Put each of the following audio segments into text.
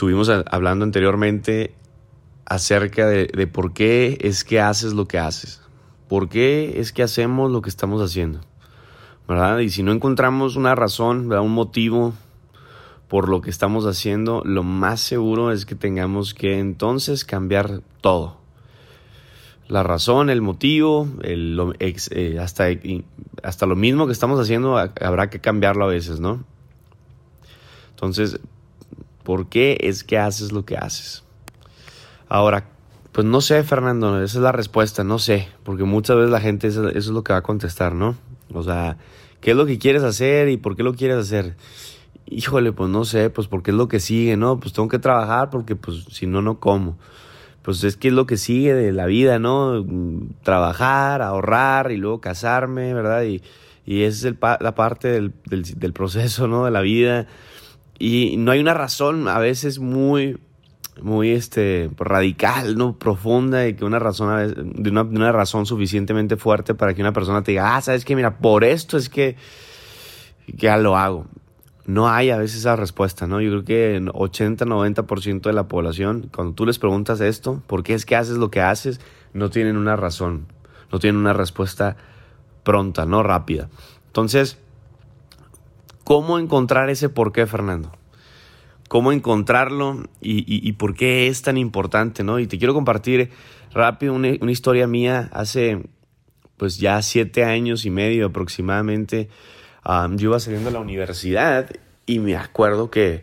estuvimos hablando anteriormente acerca de, por qué es que haces lo que haces. ¿Por qué es que hacemos lo que estamos haciendo? ¿Verdad? Y si no encontramos una razón, un motivo por lo que estamos haciendo, lo más seguro es que tengamos que entonces cambiar todo. La razón, el motivo, eh, hasta, hasta lo mismo que estamos haciendo habrá que cambiarlo a veces, ¿no? Entonces, ¿por qué es que haces lo que haces? Ahora, pues no sé, Fernando, esa es la respuesta, no sé, porque muchas veces la gente eso, es lo que va a contestar, ¿no? O sea, ¿qué es lo que quieres hacer y por qué lo quieres hacer? Híjole, pues no sé, pues porque es lo que sigue, ¿no? Pues tengo que trabajar porque pues si no, no como. Pues es que es lo que sigue de la vida, ¿no? Trabajar, ahorrar y luego casarme, ¿verdad? Y, y esa es la parte del, del proceso, ¿no? De la vida y no hay una razón a veces muy muy este radical, no profunda y que una razón de una, razón suficientemente fuerte para que una persona te diga, ah, sabes que mira, por esto es que, ya lo hago. No hay a veces esa respuesta, ¿no? Yo creo que 80-90% de la población, cuando tú les preguntas esto, ¿por qué es que haces lo que haces? No tienen una razón, no tienen una respuesta pronta, no rápida. Entonces, ¿Cómo encontrar ese por qué, Fernando? ¿Cómo encontrarlo y, por qué es tan importante, no? Y te quiero compartir rápido una, historia mía. Hace, pues ya siete años y medio aproximadamente, yo iba saliendo de la universidad y me acuerdo que,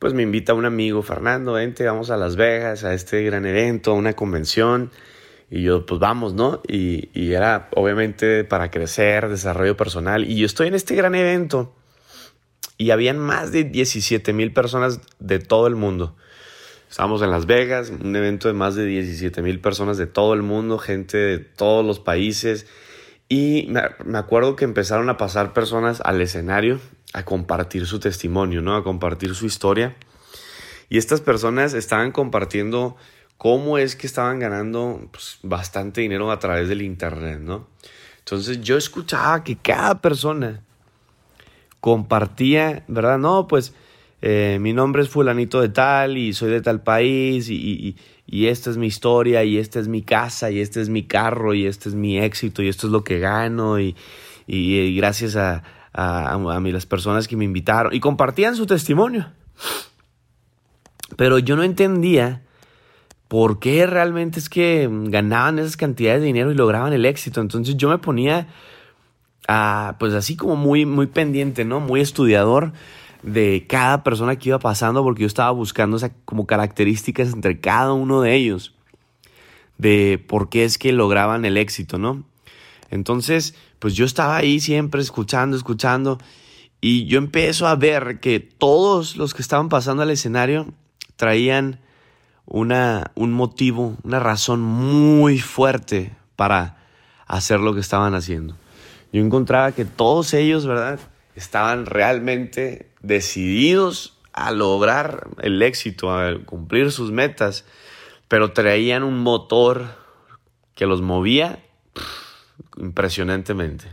pues me invita un amigo, Fernando, vente, vamos a Las Vegas, a este gran evento, a una convención. Y yo, pues vamos, ¿no? Y, y, era obviamente para crecer, desarrollo personal. Y yo estoy en este gran evento y habían más de 17 mil personas de todo el mundo. Estábamos en Las Vegas, un evento de más de 17 mil personas de todo el mundo, gente de todos los países. Y me acuerdo que empezaron a pasar personas al escenario a compartir su testimonio, ¿no? A compartir su historia. Y estas personas estaban compartiendo cómo es que estaban ganando pues, bastante dinero a través del Internet, ¿no? Entonces yo escuchaba que cada persona compartía, ¿verdad? No, pues eh, mi nombre es fulanito de tal y soy de tal país y, esta es mi historia y esta es mi casa y este es mi carro y este es mi éxito y esto es lo que gano y, gracias a, a, a, las personas que me invitaron y compartían su testimonio. Pero yo no entendía por qué realmente es que ganaban esas cantidades de dinero y lograban el éxito. Entonces yo me ponía pues así como muy, muy pendiente, ¿no? Muy estudiador de cada persona que iba pasando porque yo estaba buscando como características entre cada uno de ellos de por qué es que lograban el éxito, ¿no? Entonces, pues yo estaba ahí siempre escuchando, escuchando y yo empiezo a ver que todos los que estaban pasando al escenario traían una, un motivo, una razón muy fuerte para hacer lo que estaban haciendo yo encontraba que todos ellos, ¿verdad? Estaban realmente decididos a lograr el éxito, a cumplir sus metas, pero traían un motor que los movía impresionantemente.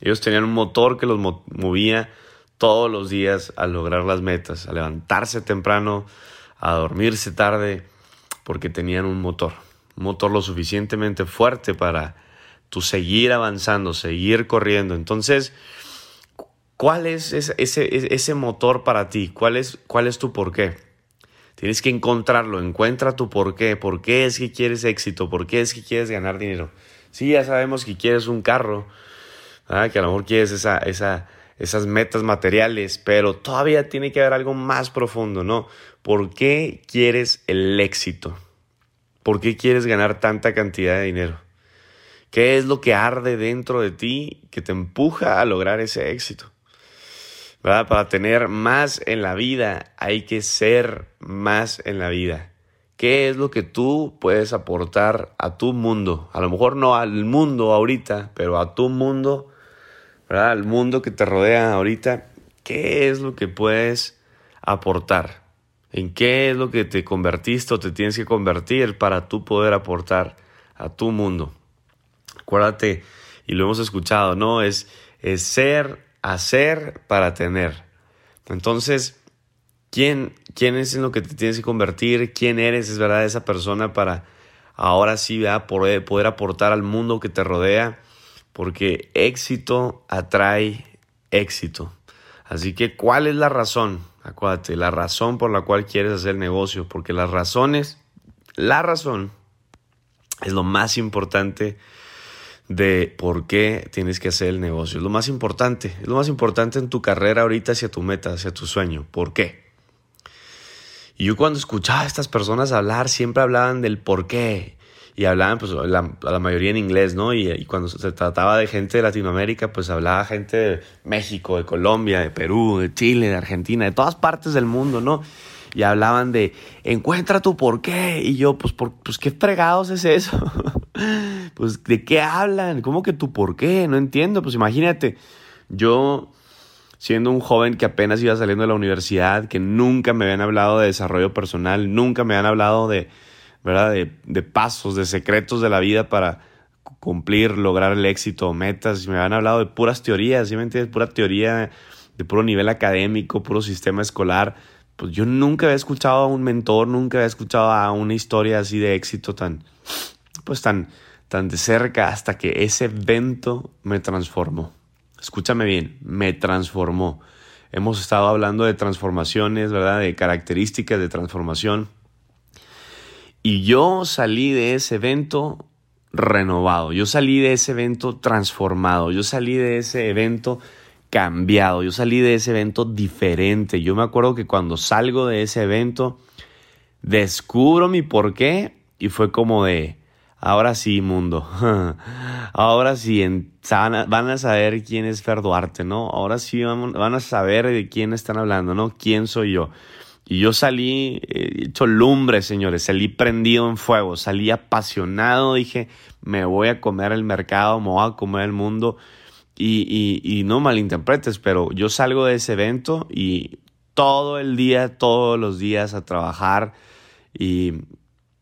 Ellos tenían un motor que los movía todos los días a lograr las metas, a levantarse temprano, a dormirse tarde, porque tenían un motor, un motor lo suficientemente fuerte para tu seguir avanzando, seguir corriendo. Entonces, ¿cuál es ese, ese, motor para ti? ¿Cuál es, ¿Cuál es tu por qué? Tienes que encontrarlo, encuentra tu por qué, por qué es que quieres éxito, por qué es que quieres ganar dinero. Sí, ya sabemos que quieres un carro, que a lo mejor quieres esa, esa, esas metas materiales, pero todavía tiene que haber algo más profundo, ¿no? ¿Por qué quieres el éxito? ¿Por qué quieres ganar tanta cantidad de dinero? ¿Qué es lo que arde dentro de ti que te empuja a lograr ese éxito? ¿Verdad? Para tener más en la vida hay que ser más en la vida. ¿Qué es lo que tú puedes aportar a tu mundo? A lo mejor no al mundo ahorita, pero a tu mundo, ¿verdad? Al mundo que te rodea ahorita. ¿Qué es lo que puedes aportar? ¿En qué es lo que te convertiste o te tienes que convertir para tú poder aportar a tu mundo? Acuérdate, y lo hemos escuchado, ¿no? Es, es ser, hacer para tener. Entonces, quién, quién es en lo que te tienes que convertir, quién eres, es verdad, esa persona para ahora sí Poder, poder aportar al mundo que te rodea, porque éxito atrae éxito. Así que, ¿cuál es la razón? Acuérdate, la razón por la cual quieres hacer negocio, porque las razones, la razón es lo más importante de por qué tienes que hacer el negocio. Es lo más importante, es lo más importante en tu carrera ahorita hacia tu meta, hacia tu sueño. ¿Por qué? Y yo cuando escuchaba a estas personas hablar, siempre hablaban del por qué. Y hablaban, pues, la, la mayoría en inglés, ¿no? Y, y, cuando se trataba de gente de Latinoamérica, pues hablaba gente de México, de Colombia, de Perú, de Chile, de Argentina, de todas partes del mundo, ¿no? Y hablaban de, encuentra tu por qué. Y yo, pues, por, pues ¿qué fregados es eso? pues, ¿de qué hablan? ¿Cómo que tu por qué? No entiendo. Pues imagínate, yo siendo un joven que apenas iba saliendo de la universidad, que nunca me habían hablado de desarrollo personal, nunca me habían hablado de, ¿verdad? De, pasos, de secretos de la vida para cumplir, lograr el éxito, metas, me habían hablado de puras teorías, ¿sí me entiendes? Pura teoría de puro nivel académico, puro sistema escolar. Pues yo nunca había escuchado a un mentor, nunca había escuchado a una historia así de éxito tan, pues tan, tan de cerca hasta que ese evento me transformó. Escúchame bien, me transformó. Hemos estado hablando de transformaciones, ¿verdad? De características de transformación. Y yo salí de ese evento renovado, yo salí de ese evento transformado, yo salí de ese evento cambiado, yo salí de ese evento diferente. Yo me acuerdo que cuando salgo de ese evento, descubro mi porqué y fue como de, Ahora sí, mundo. Ahora sí, van a saber quién es Fer Duarte, ¿no? Ahora sí van, a saber de quién están hablando, ¿no? ¿Quién soy yo? Y yo salí eh, hecho lumbre, señores, salí prendido en fuego, salí apasionado, dije, me voy a comer el mercado, me voy a comer el mundo. Y, y, no malinterpretes, pero yo salgo de ese evento y todo el día, todos los días a trabajar y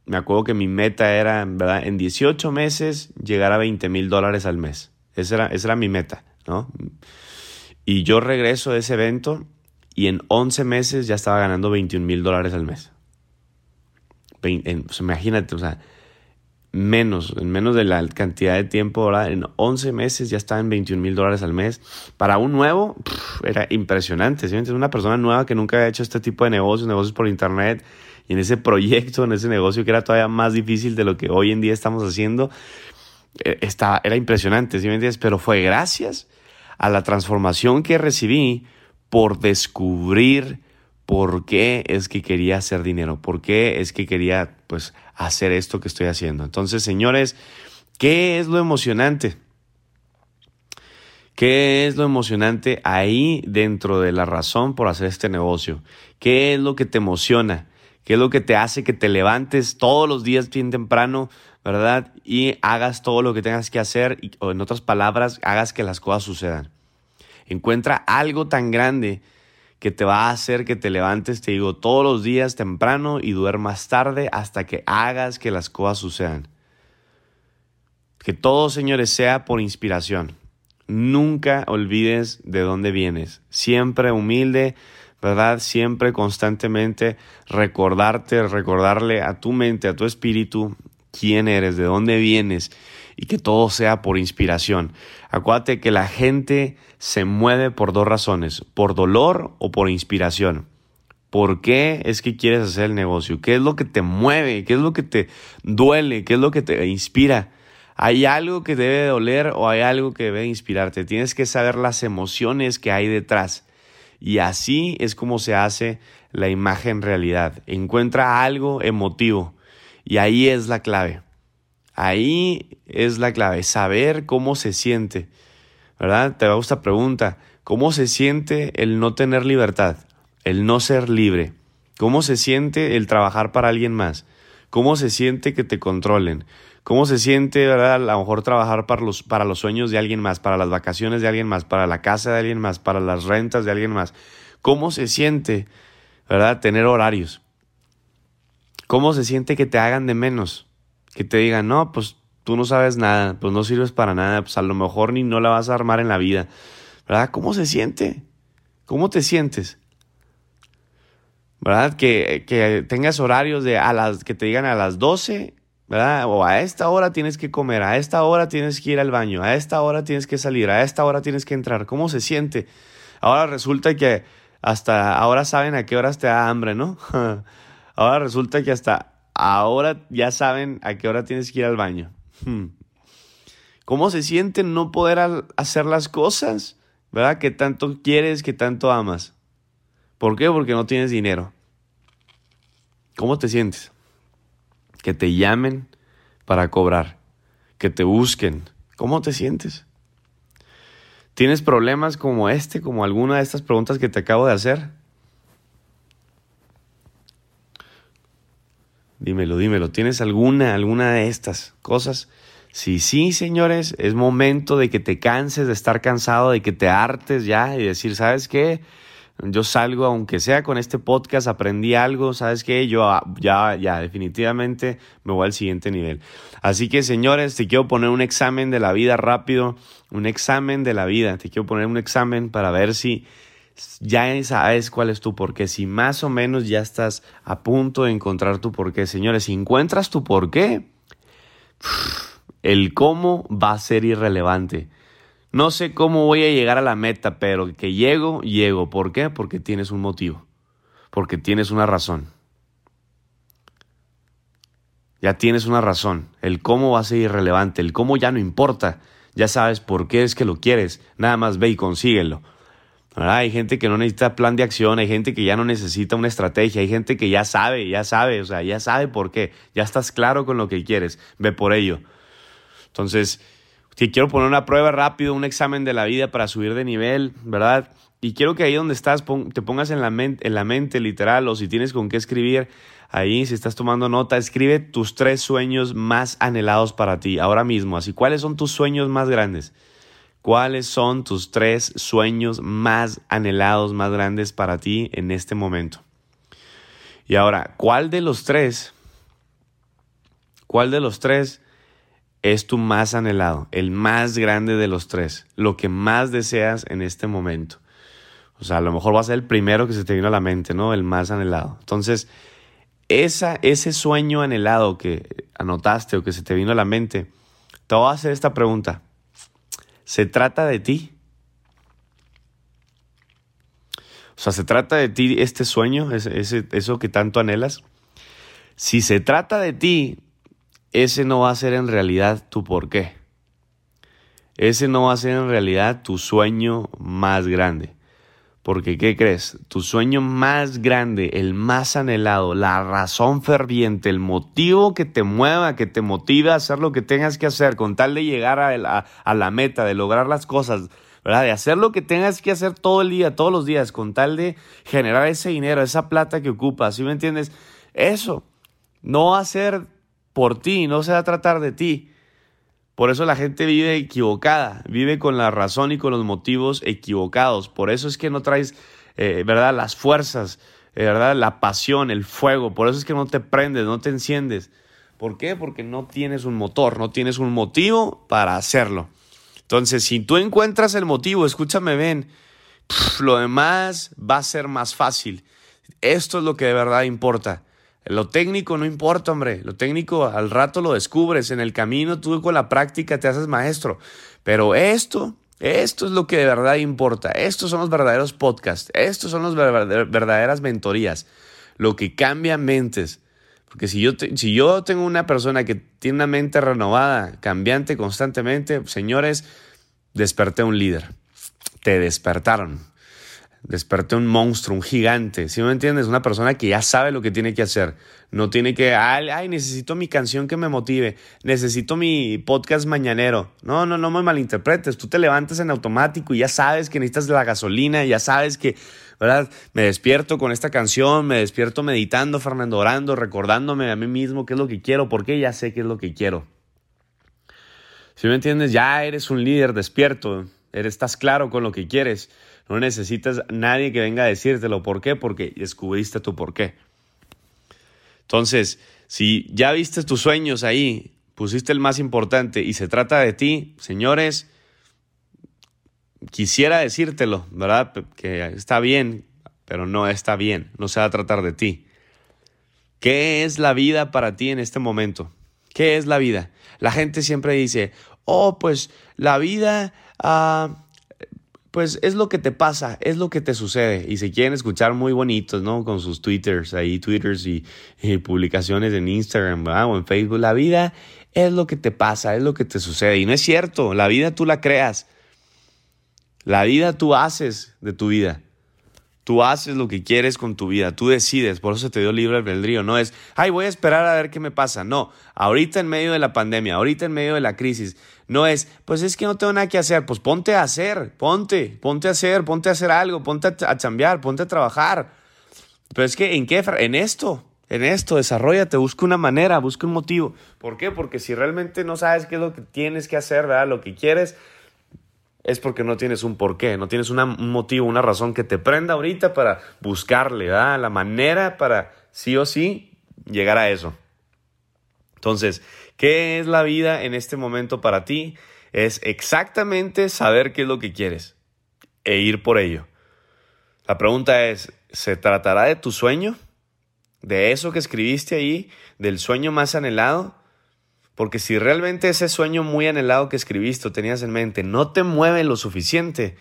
me acuerdo que mi meta era, ¿verdad? En 18 meses llegar a 20 mil dólares al mes. Esa era, esa era mi meta, ¿no? Y yo regreso de ese evento y en 11 meses ya estaba ganando 21 mil dólares al mes. imagínate, o sea, menos, en menos de la cantidad de tiempo, ¿verdad? En 11 meses ya estaba en 21 mil dólares al mes. Para un nuevo, era impresionante. ¿sí? Una persona nueva que nunca había hecho este tipo de negocios, negocios por internet, y en ese proyecto, en ese negocio que era todavía más difícil de lo que hoy en día estamos haciendo, eh, estaba, era impresionante, ¿sí me? Pero fue gracias a la transformación que recibí por descubrir por qué es que quería hacer dinero, por qué es que quería pues hacer esto que estoy haciendo. Entonces, señores, ¿qué es lo emocionante? ¿Qué es lo emocionante ahí dentro de la razón por hacer este negocio? ¿Qué es lo que te emociona? ¿Qué es lo que te hace que te levantes todos los días bien temprano, verdad? Y hagas todo lo que tengas que hacer, o en otras palabras, hagas que las cosas sucedan. Encuentra algo tan grande que te va a hacer que te levantes, te digo, todos los días temprano y duermas tarde hasta que hagas que las cosas sucedan. Que todo, señores, sea por inspiración. Nunca olvides de dónde vienes. Siempre humilde, ¿verdad? Siempre, constantemente, recordarte, recordarle a tu mente, a tu espíritu, quién eres, de dónde vienes y que todo sea por inspiración. Acuérdate que la gente se mueve por dos razones, por dolor o por inspiración. ¿Por qué es que quieres hacer el negocio? ¿Qué es lo que te mueve? ¿Qué es lo que te duele? ¿Qué es lo que te inspira? ¿Hay algo que debe doler o hay algo que debe inspirarte? Tienes que saber las emociones que hay detrás. Y así es como se hace la imagen realidad. Encuentra algo emotivo y ahí es la clave. Ahí es la clave, saber cómo se siente. ¿Verdad? Te va esta pregunta. ¿Cómo se siente el no tener libertad? El no ser libre. ¿Cómo se siente el trabajar para alguien más? ¿Cómo se siente que te controlen? ¿Cómo se siente, verdad? A lo mejor trabajar para los, para los sueños de alguien más, para las vacaciones de alguien más, para la casa de alguien más, para las rentas de alguien más. ¿Cómo se siente, verdad? Tener horarios. ¿Cómo se siente que te hagan de menos? Que te digan, no, pues tú no sabes nada, pues no sirves para nada, pues a lo mejor ni no la vas a armar en la vida. ¿Verdad? ¿Cómo se siente? ¿Cómo te sientes? ¿verdad? Que, que tengas horarios de a las que te digan a las 12 ¿verdad? O a esta hora tienes que comer, a esta hora tienes que ir al baño, a esta hora tienes que salir, a esta hora tienes que entrar. ¿Cómo se siente? Ahora resulta que hasta ahora saben a qué horas te da hambre, ¿no? ahora resulta que hasta ahora ya saben a qué hora tienes que ir al baño. Hmm. ¿Cómo se siente no poder hacer las cosas? ¿Verdad? Que tanto quieres, que tanto amas. ¿Por qué? Porque no tienes dinero. ¿Cómo te sientes? que te llamen para cobrar, que te busquen. ¿Cómo te sientes? ¿Tienes problemas como este, como alguna de estas preguntas que te acabo de hacer? Dímelo, dímelo. ¿Tienes alguna, alguna de estas cosas? Si sí, señores, es momento de que te canses de estar cansado, de que te hartes ya y decir, ¿sabes qué? yo salgo, aunque sea con este podcast, aprendí algo, ¿sabes qué? Yo ah, ya, ya, definitivamente me voy al siguiente nivel. Así que, señores, te quiero poner un examen de la vida rápido, un examen de la vida, te quiero poner un examen para ver si ya sabes cuál es tu porqué, si más o menos ya estás a punto de encontrar tu porqué. Señores, si encuentras tu porqué, el cómo va a ser irrelevante. No sé cómo voy a llegar a la meta, pero que llego, llego. ¿Por qué? Porque tienes un motivo, porque tienes una razón. Ya tienes una razón. El cómo va a ser irrelevante, el cómo ya no importa. Ya sabes por qué es que lo quieres. Nada más ve y consíguelo. Hay gente que no necesita plan de acción, hay gente que ya no necesita una estrategia, hay gente que ya sabe, ya sabe, o sea, ya sabe por qué, ya estás claro con lo que quieres, ve por ello. Entonces, si quiero poner una prueba rápido, un examen de la vida para subir de nivel, ¿verdad? Y quiero que ahí donde estás te pongas en la, mente, en la mente literal o si tienes con qué escribir, ahí si estás tomando nota, escribe tus tres sueños más anhelados para ti ahora mismo. Así, ¿cuáles son tus sueños más grandes? ¿Cuáles son tus tres sueños más anhelados, más grandes para ti en este momento? Y ahora, ¿cuál de los tres? ¿Cuál de los tres es tu más anhelado, el más grande de los tres, lo que más deseas en este momento. O sea, a lo mejor va a ser el primero que se te vino a la mente, ¿no? El más anhelado. Entonces, esa, ese sueño anhelado que anotaste o que se te vino a la mente, te voy a hacer esta pregunta. ¿Se trata de ti? O sea, ¿se trata de ti este sueño, ese, eso que tanto anhelas? Si se trata de ti, ese no va a ser en realidad tu porqué. Ese no va a ser en realidad tu sueño más grande. Porque, ¿qué crees? Tu sueño más grande, el más anhelado, la razón ferviente, el motivo que te mueva, que te motive a hacer lo que tengas que hacer con tal de llegar a, la, meta, de lograr las cosas, ¿verdad? De hacer lo que tengas que hacer todo el día, todos los días, con tal de generar ese dinero, esa plata que ocupas, ¿sí me entiendes? Eso no va a ser por ti, no se va a tratar de ti. Por eso la gente vive equivocada, vive con la razón y con los motivos equivocados. Por eso es que no traes, eh, ¿verdad? Las fuerzas, eh, ¿verdad? La pasión, el fuego. Por eso es que no te prendes, no te enciendes. ¿Por qué? Porque no tienes un motor, no tienes un motivo para hacerlo. Entonces, si tú encuentras el motivo, escúchame, ven, lo demás va a ser más fácil. Esto es lo que de verdad importa. Lo técnico no importa, hombre. Lo técnico al rato lo descubres. En el camino tú con la práctica te haces maestro. Pero esto, esto es lo que de verdad importa. Estos son los verdaderos podcasts. Estos son las verdaderas mentorías. Lo que cambia mentes. Porque si yo, si yo tengo una persona que tiene una mente renovada, cambiante constantemente, señores, desperté un líder. Te despertaron desperté un monstruo, un gigante, ¿sí me entiendes? Una persona que ya sabe lo que tiene que hacer. No tiene que, ay, necesito mi canción que me motive, necesito mi podcast mañanero. No, no, no me malinterpretes. Tú te levantas en automático y ya sabes que necesitas la gasolina, ya sabes que, ¿verdad? Me despierto con esta canción, me despierto meditando, Fernando, orando, recordándome a mí mismo qué es lo que quiero, porque ya sé qué es lo que quiero. ¿Sí me entiendes? Ya eres un líder despierto, estás claro con lo que quieres. No necesitas nadie que venga a decírtelo. ¿Por qué? Porque descubriste tu por qué. Entonces, si ya viste tus sueños ahí, pusiste el más importante y se trata de ti, señores, quisiera decírtelo, ¿verdad? Que está bien pero no está bien, no se va a tratar de ti. ¿Qué es la vida para ti en este momento? ¿Qué es la vida? La gente siempre dice, oh, pues la vida, ah, pues es lo que te pasa, es lo que te sucede. Y se quieren escuchar muy bonitos, ¿no? Con sus twitters, ahí twitters y, publicaciones en Instagram o en Facebook. La vida es lo que te pasa, es lo que te sucede. Y no es cierto, la vida tú la creas. La vida tú haces de tu vida. Tú haces lo que quieres con tu vida, tú decides, por eso te dio libre albedrío. No es, ay, voy a esperar a ver qué me pasa. No, ahorita en medio de la pandemia, ahorita en medio de la crisis, no es, pues es que no tengo nada que hacer. Pues ponte a hacer, ponte, ponte a hacer, ponte a hacer algo, ponte a, chambear, ponte a trabajar. Pero es que, ¿en qué? En esto, en esto, desarrollate, busca una manera, busca un motivo. ¿Por qué? Porque si realmente no sabes qué es lo que tienes que hacer, ¿verdad? Lo que quieres, es porque no tienes un porqué, no tienes un motivo, una razón que te prenda ahorita para buscarle, la manera para sí o sí llegar a eso. Entonces, ¿qué es la vida en este momento para ti? Es exactamente saber qué es lo que quieres e ir por ello. La pregunta es, ¿se tratará de tu sueño? ¿De eso que escribiste ahí? ¿Del sueño más anhelado? Porque si realmente ese sueño muy anhelado que escribiste o tenías en mente no te mueve lo suficiente,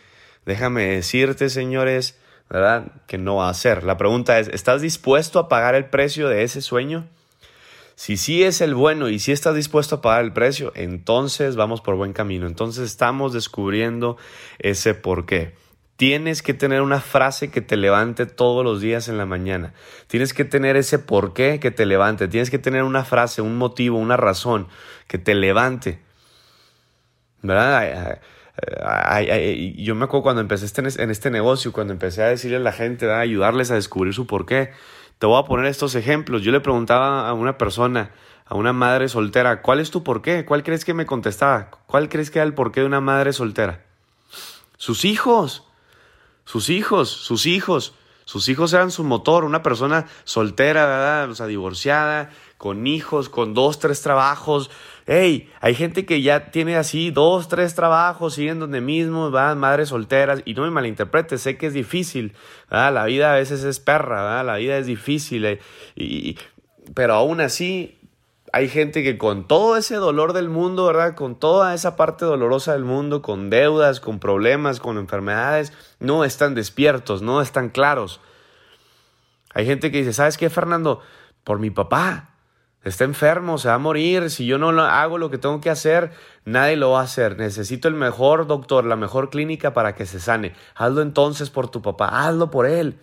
déjame decirte, señores, ¿verdad? Que no va a ser. La pregunta es, ¿estás dispuesto a pagar el precio de ese sueño? Si sí es el bueno y si estás dispuesto a pagar el precio, entonces vamos por buen camino. Entonces estamos descubriendo ese porqué. Tienes que tener una frase que te levante todos los días en la mañana. Tienes que tener ese porqué que te levante. Tienes que tener una frase, un motivo, una razón que te levante. ¿Verdad? yo me acuerdo cuando empecé este, en este negocio, cuando empecé a decirle a la gente, a ayudarles a descubrir su porqué. Te voy a poner estos ejemplos. Yo le preguntaba a una persona, a una madre soltera, ¿cuál es tu porqué? ¿Cuál crees que me contestaba? ¿Cuál crees que era el porqué de una madre soltera? Sus hijos. Sus hijos, sus hijos, sus hijos eran su motor, una persona soltera, ¿verdad? O sea, divorciada, con hijos, con dos, tres trabajos. Hey, hay gente que ya tiene así dos, tres trabajos, siguen donde mismo, van madres solteras, y no me malinterprete, sé que es difícil, ¿verdad? La vida a veces es perra, ¿verdad? La vida es difícil, eh, y, pero aún así hay gente que con todo ese dolor del mundo, ¿verdad? Con toda esa parte dolorosa del mundo, con deudas, con problemas, con enfermedades, no están despiertos, no están claros. Hay gente que dice, ¿sabes qué, Fernando? Por mi papá. Está enfermo, se va a morir. Si yo no hago lo que tengo que hacer, nadie lo va a hacer. Necesito el mejor doctor, la mejor clínica para que se sane. Hazlo entonces por tu papá, hazlo por él.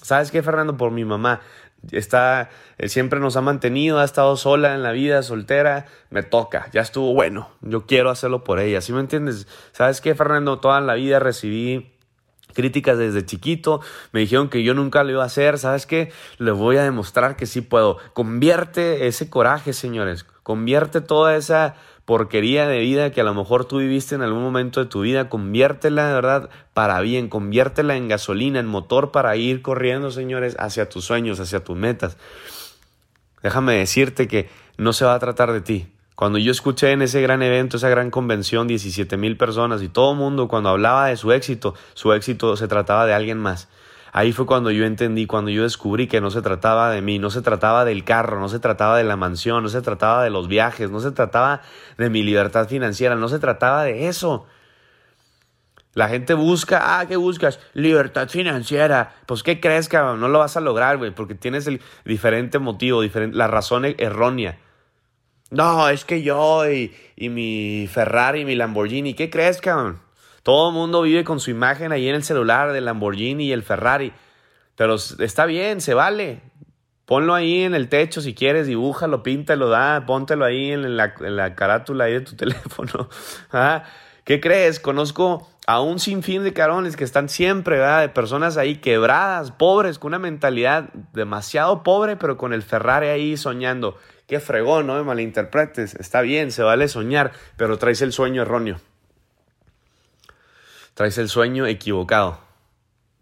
¿Sabes qué, Fernando? Por mi mamá está, siempre nos ha mantenido, ha estado sola en la vida, soltera, me toca, ya estuvo bueno, yo quiero hacerlo por ella, ¿sí me entiendes? ¿Sabes qué, Fernando? Toda la vida recibí críticas desde chiquito, me dijeron que yo nunca lo iba a hacer, ¿sabes qué? Le voy a demostrar que sí puedo. Convierte ese coraje, señores, convierte toda esa porquería de vida que a lo mejor tú viviste en algún momento de tu vida, conviértela de verdad para bien, conviértela en gasolina, en motor para ir corriendo, señores, hacia tus sueños, hacia tus metas. Déjame decirte que no se va a tratar de ti. Cuando yo escuché en ese gran evento, esa gran convención, 17 mil personas y todo el mundo cuando hablaba de su éxito, su éxito se trataba de alguien más. Ahí fue cuando yo entendí, cuando yo descubrí que no se trataba de mí, no se trataba del carro, no se trataba de la mansión, no se trataba de los viajes, no se trataba de mi libertad financiera, no se trataba de eso. La gente busca, ah, ¿qué buscas? Libertad financiera. Pues, ¿qué crees, cabrón? No lo vas a lograr, güey, porque tienes el diferente motivo, la razón e-, errónea. No, es que yo y, y mi Ferrari y mi Lamborghini, ¿qué crees, cabrón? Todo el mundo vive con su imagen ahí en el celular del Lamborghini y el Ferrari. Pero está bien, se vale. Ponlo ahí en el techo si quieres, dibújalo, píntalo, da, póntelo ahí en la, carátula ahí de tu teléfono. ¿Ah? ¿Qué crees? Conozco a un sinfín de carones que están siempre, ¿verdad? De personas ahí quebradas, pobres, con una mentalidad demasiado pobre, pero con el Ferrari ahí soñando. Qué fregón, no me malinterpretes. Está bien, se vale soñar, pero traes el sueño erróneo traes el sueño equivocado.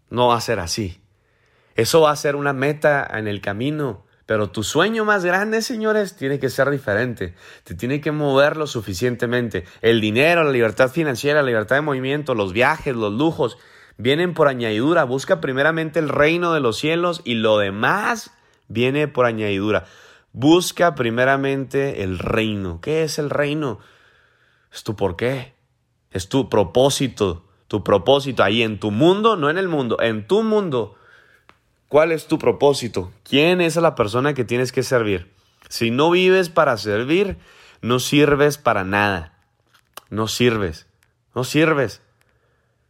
No va a ser así. Eso va a ser una meta en el camino. Pero tu sueño más grande, señores, tiene que ser diferente. Te tiene que mover lo suficientemente. El dinero, la libertad financiera, la libertad de movimiento, los viajes, los lujos. vienen por añadidura. Busca primeramente el reino de los cielos y lo demás viene por añadidura. Busca primeramente el reino. ¿Qué es el reino? Es tu por qué. Es tu propósito. Tu propósito ahí en tu mundo, no en el mundo, en tu mundo. ¿Cuál es tu propósito? ¿Quién es la persona que tienes que servir? Si no vives para servir, no sirves para nada. No sirves. No sirves.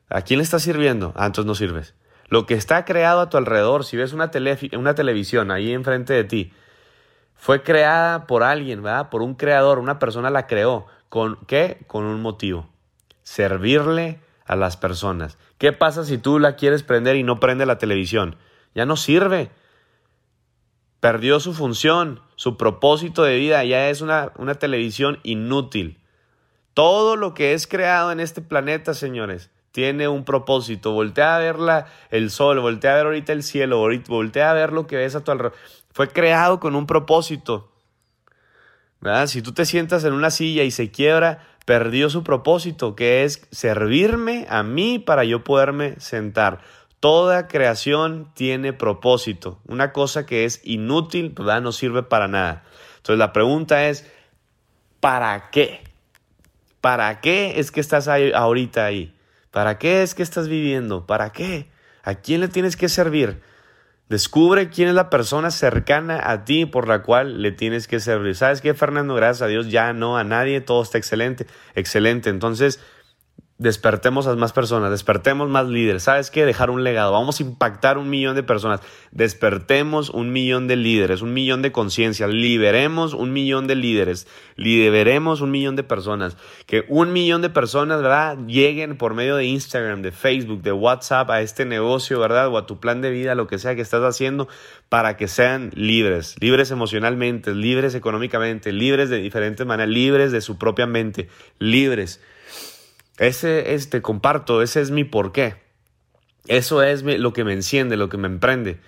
¿A quién le estás sirviendo? Ah, entonces no sirves. Lo que está creado a tu alrededor, si ves una, una televisión ahí enfrente de ti, fue creada por alguien, ¿verdad? Por un creador, una persona la creó. ¿Con qué? Con un motivo. Servirle a las personas. ¿Qué pasa si tú la quieres prender y no prende la televisión? Ya no sirve. Perdió su función, su propósito de vida, ya es una, una televisión inútil. Todo lo que es creado en este planeta, señores, tiene un propósito. Voltea a ver el sol, voltea a ver ahorita el cielo, voltea a ver lo que ves a tu alrededor. Fue creado con un propósito. Si tú te sientas en una silla y se quiebra, perdió su propósito, que es servirme a mí para yo poderme sentar. Toda creación tiene propósito. Una cosa que es inútil, ¿verdad? no sirve para nada. Entonces la pregunta es, ¿para qué? ¿Para qué es que estás ahí, ahorita ahí? ¿Para qué es que estás viviendo? ¿Para qué? ¿A quién le tienes que servir? Descubre quién es la persona cercana a ti por la cual le tienes que servir. ¿Sabes qué, Fernando? Gracias a Dios ya no a nadie, todo está excelente. Excelente. Entonces, despertemos a más personas, despertemos más líderes. ¿Sabes qué? Dejar un legado. Vamos a impactar un millón de personas. Despertemos un millón de líderes, un millón de conciencias. Liberemos un millón de líderes. Liberemos un millón de personas. Que un millón de personas, ¿verdad? Lleguen por medio de Instagram, de Facebook, de WhatsApp a este negocio, ¿verdad? O a tu plan de vida, lo que sea que estás haciendo, para que sean libres. Libres emocionalmente, libres económicamente, libres de diferentes maneras, libres de su propia mente, libres ese es, te comparto, ese es mi porqué. Eso es lo que me enciende, lo que me emprende.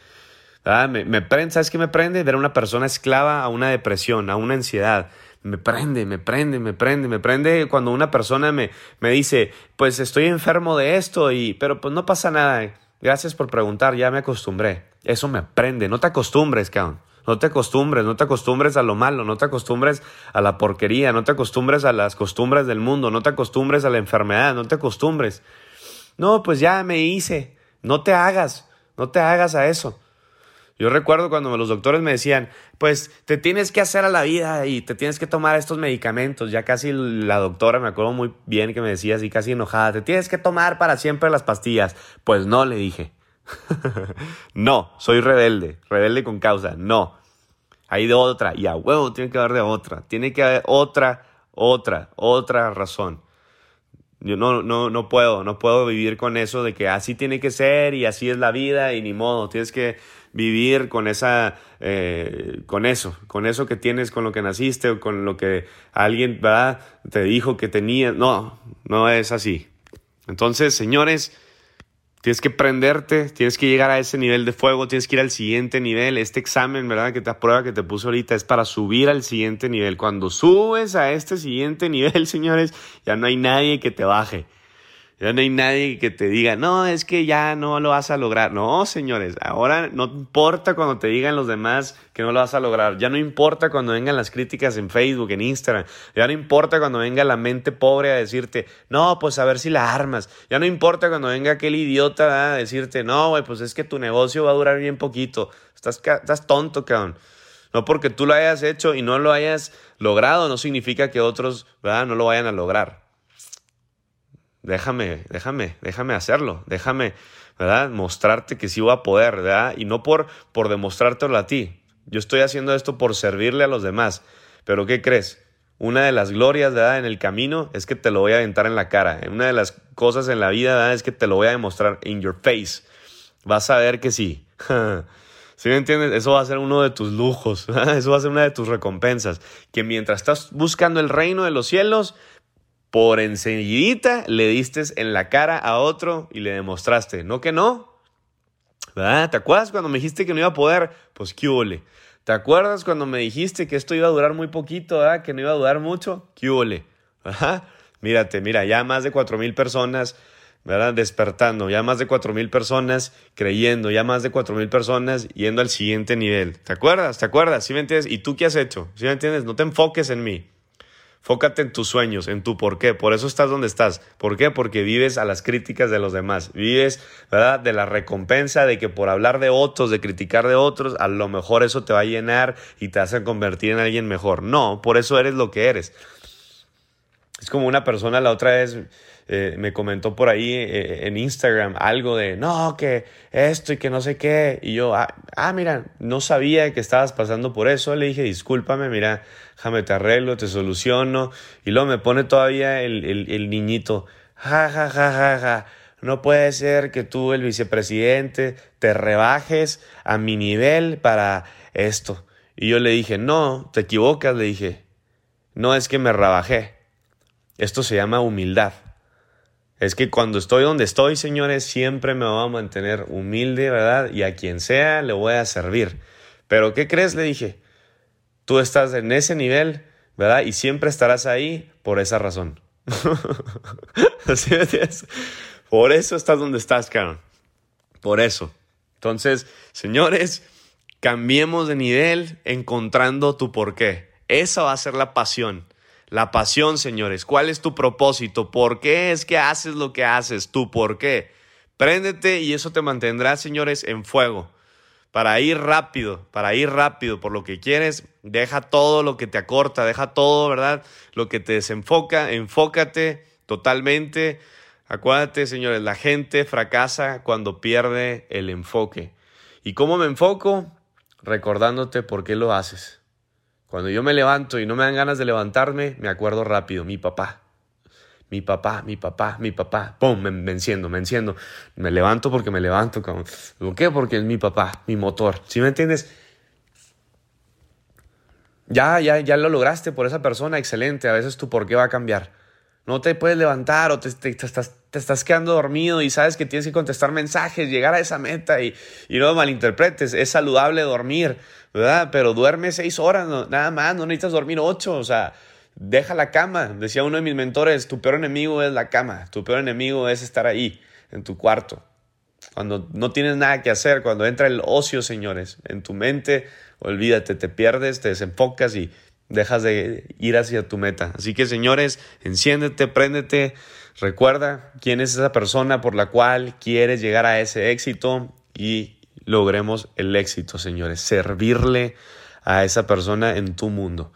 Me, me prende, ¿sabes qué me prende? Ver a una persona esclava a una depresión, a una ansiedad. Me prende, me prende, me prende, me prende cuando una persona me, me dice, pues estoy enfermo de esto, y, pero pues no pasa nada. Gracias por preguntar, ya me acostumbré. Eso me prende, no te acostumbres, cabrón. No te acostumbres, no te acostumbres a lo malo, no te acostumbres a la porquería, no te acostumbres a las costumbres del mundo, no te acostumbres a la enfermedad, no te acostumbres. No, pues ya me hice, no te hagas, no te hagas a eso. Yo recuerdo cuando los doctores me decían, pues te tienes que hacer a la vida y te tienes que tomar estos medicamentos. Ya casi la doctora, me acuerdo muy bien que me decía así, casi enojada, te tienes que tomar para siempre las pastillas. Pues no, le dije. no, soy rebelde, rebelde con causa, no. Hay de otra, y a huevo tiene que haber de otra, tiene que haber otra, otra, otra razón. Yo no, no, no puedo, no puedo vivir con eso de que así tiene que ser y así es la vida y ni modo. Tienes que vivir con esa, eh, con eso, con eso que tienes, con lo que naciste o con lo que alguien ¿verdad? te dijo que tenías. No, no es así. Entonces, señores, Tienes que prenderte, tienes que llegar a ese nivel de fuego, tienes que ir al siguiente nivel. Este examen, ¿verdad? Que te aprueba, que te puso ahorita, es para subir al siguiente nivel. Cuando subes a este siguiente nivel, señores, ya no hay nadie que te baje. Ya no hay nadie que te diga, no, es que ya no lo vas a lograr. No, señores, ahora no importa cuando te digan los demás que no lo vas a lograr. Ya no importa cuando vengan las críticas en Facebook, en Instagram. Ya no importa cuando venga la mente pobre a decirte, no, pues a ver si la armas. Ya no importa cuando venga aquel idiota a decirte, no, güey, pues es que tu negocio va a durar bien poquito. Estás, estás tonto, cabrón. No porque tú lo hayas hecho y no lo hayas logrado, no significa que otros no lo vayan a lograr déjame, déjame, déjame hacerlo, déjame, ¿verdad? Mostrarte que sí voy a poder, ¿verdad? Y no por, por demostrártelo a ti. Yo estoy haciendo esto por servirle a los demás. Pero ¿qué crees? Una de las glorias, ¿verdad? En el camino es que te lo voy a aventar en la cara. Una de las cosas en la vida, ¿verdad? Es que te lo voy a demostrar in your face. Vas a ver que sí. ¿Sí me entiendes? Eso va a ser uno de tus lujos, eso va a ser una de tus recompensas. Que mientras estás buscando el reino de los cielos, por enseguidita le diste en la cara a otro y le demostraste, ¿no que no? ¿Verdad? ¿Te acuerdas cuando me dijiste que no iba a poder? Pues qué huele. ¿Te acuerdas cuando me dijiste que esto iba a durar muy poquito, ¿verdad? Que no iba a durar mucho? ¿Qué? Ajá. Mírate, mira, ya más de cuatro mil personas ¿verdad? Despertando, ya más de cuatro mil personas creyendo, ya más de cuatro mil personas yendo al siguiente nivel. ¿Te acuerdas? ¿Te acuerdas? ¿Sí me entiendes? ¿Y tú qué has hecho? ¿Sí me entiendes? No te enfoques en mí. Fócate en tus sueños, en tu por qué. Por eso estás donde estás. ¿Por qué? Porque vives a las críticas de los demás. Vives, ¿verdad? De la recompensa de que por hablar de otros, de criticar de otros, a lo mejor eso te va a llenar y te hace convertir en alguien mejor. No, por eso eres lo que eres. Es como una persona la otra vez eh, me comentó por ahí eh, en Instagram algo de, no, que esto y que no sé qué. Y yo, ah, ah, mira, no sabía que estabas pasando por eso. Le dije, discúlpame, mira, déjame te arreglo, te soluciono. Y luego me pone todavía el, el, niñito, ja, ja, ja, ja, ja. No puede ser que tú, el vicepresidente, te rebajes a mi nivel para esto. Y yo le dije, no, te equivocas, le dije. No es que me rebajé. Esto se llama humildad. Es que cuando estoy donde estoy, señores, siempre me voy a mantener humilde, ¿verdad? Y a quien sea le voy a servir. Pero ¿qué crees? Le dije, tú estás en ese nivel, ¿verdad? Y siempre estarás ahí por esa razón. ¿Así Por eso estás donde estás, cabrón. Por eso. Entonces, señores, cambiemos de nivel encontrando tu porqué. Esa va a ser la pasión. La pasión, señores. ¿Cuál es tu propósito? ¿Por qué es que haces lo que haces? ¿Tú por qué? Préndete y eso te mantendrá, señores, en fuego. Para ir rápido, para ir rápido por lo que quieres, deja todo lo que te acorta, deja todo, ¿verdad? Lo que te desenfoca, enfócate totalmente. Acuérdate, señores, la gente fracasa cuando pierde el enfoque. ¿Y cómo me enfoco? Recordándote por qué lo haces. Cuando yo me levanto y no me dan ganas de levantarme, me acuerdo rápido, mi papá. Mi papá, mi papá, mi papá. ¡Pum! Me, enciendo, me enciendo. Me levanto porque me levanto. ¿Por qué? Porque es mi papá, mi motor. ¿Sí me entiendes? Ya, ya, ya lo lograste por esa persona, excelente. A veces tu por qué va a cambiar. No te puedes levantar o te, estás, te estás quedando dormido y sabes que tienes que contestar mensajes, llegar a esa meta y, y no malinterpretes. Es saludable dormir, ¿verdad? Pero duerme seis horas, nada más, no necesitas dormir ocho, o sea, deja la cama. Decía uno de mis mentores, tu peor enemigo es la cama, tu peor enemigo es estar ahí, en tu cuarto. Cuando no tienes nada que hacer, cuando entra el ocio, señores, en tu mente, olvídate, te pierdes, te desenfocas y dejas de ir hacia tu meta. Así que, señores, enciéndete, préndete, recuerda quién es esa persona por la cual quieres llegar a ese éxito y logremos el éxito, señores. Servirle a esa persona en tu mundo.